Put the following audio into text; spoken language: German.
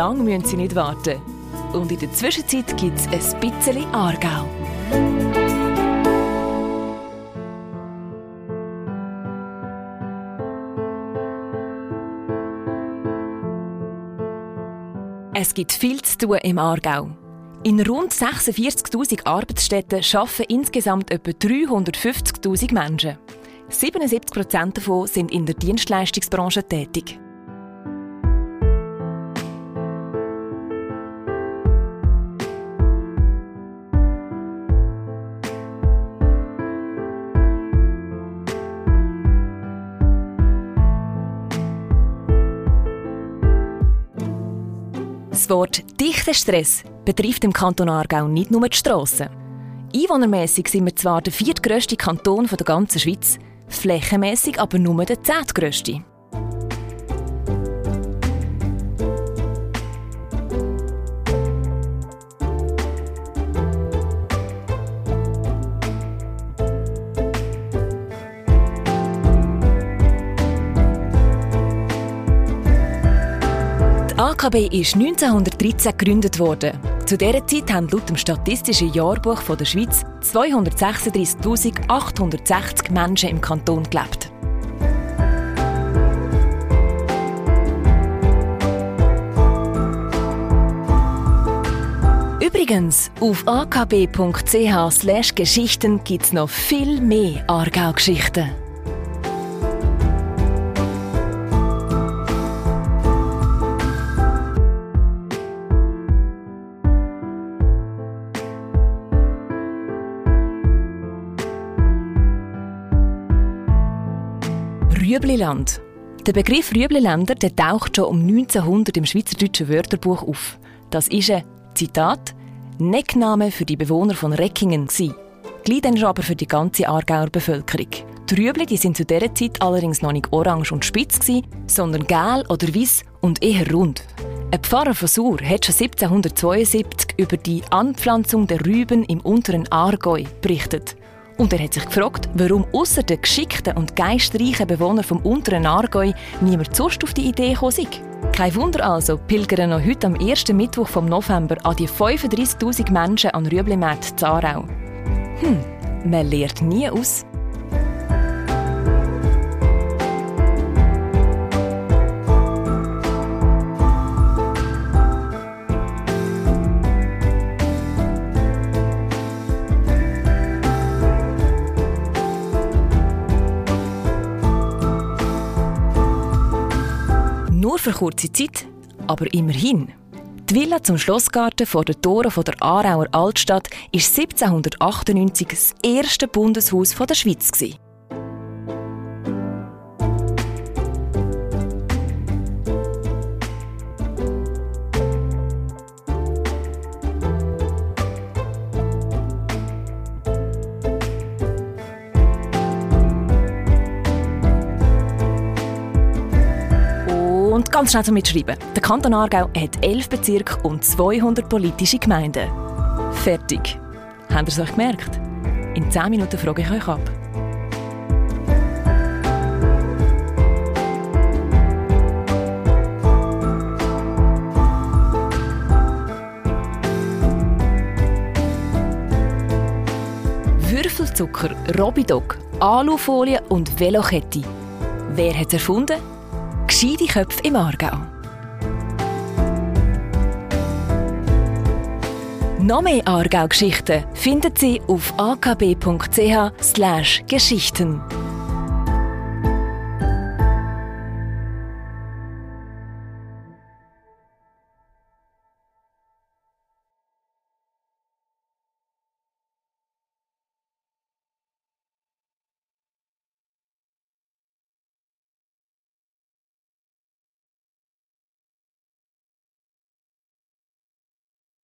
lang müssen sie nicht warten. Und in der Zwischenzeit gibt es ein bisschen Aargau. Es gibt viel zu tun im Aargau. In rund 46.000 Arbeitsstätten arbeiten insgesamt etwa 350.000 Menschen. 77 Prozent davon sind in der Dienstleistungsbranche tätig. Das Wort «dichter Stress» betrifft im Kanton Aargau nicht nur die Strassen. Einwohnermässig sind wir zwar der viertgrößte Kanton der ganzen Schweiz, flächenmässig aber nur der zehntgrößte. AKB ist 1913 gegründet worden. Zu dieser Zeit haben laut dem Statistischen Jahrbuch der Schweiz 236.860 Menschen im Kanton gelebt. Übrigens, auf akb.ch/geschichten es noch viel mehr Aargau-Geschichten. Rübliland. Der Begriff Rübliländer der taucht schon um 1900 im Schweizerdeutschen Wörterbuch auf. Das ist ein, Zitat, Neckname für die Bewohner von Reckingen. Gleich dann aber für die ganze Aargauer Bevölkerung. Die Rüebli die sind zu dieser Zeit allerdings noch nicht orange und spitz, gewesen, sondern gel oder weiß und eher rund. Ein Pfarrer von Sur hat schon 1772 über die Anpflanzung der Rüben im unteren Aargau berichtet. Und er hat sich gefragt, warum außer den geschickten und geistreichen Bewohnern vom unteren Aargau niemand sonst auf die Idee gekommen sei. Kein Wunder also, pilgern noch heute am ersten Mittwoch vom November an die 35.000 Menschen an Rüeblimät zu Aarau. Hm, man lernt nie aus. Nur für kurze Zeit, aber immerhin. Die Villa zum Schlossgarten vor den Toren der Aarauer Altstadt war 1798 das erste Bundeshaus der Schweiz. gewesen. Ganz schnell zum Mitschreiben. Der Kanton Aargau hat 11 Bezirke und 200 politische Gemeinden. Fertig. Habt ihr es euch gemerkt? In 10 Minuten frage ich euch ab. Würfelzucker, Robidog, Alufolie und Velokette. Wer hat es erfunden? Gescheite Köpfe im Aargau. Noch mehr Aargau-Geschichten finden Sie auf akb.ch/geschichten.